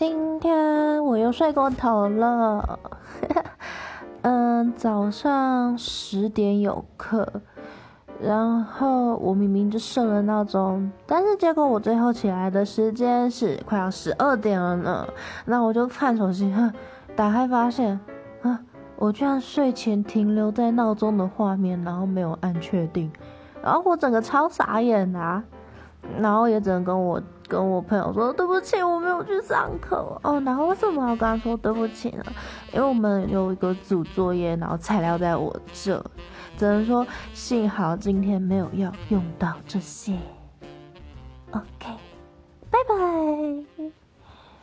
今天我又睡过头了。嗯，早上十点有课，然后我明明就设了闹钟，但是结果我最后起来的时间是快要十二点了呢。那我就看手机，打开发现，啊，我居然睡前停留在闹钟的画面，然后没有按确定，然后我整个超傻眼啊！然后也只能跟我跟我朋友说对不起，我没有去上课哦。然后为什么要跟他说对不起呢？因为我们有一个组作业，然后材料在我这，只能说幸好今天没有要用到这些。OK，拜拜。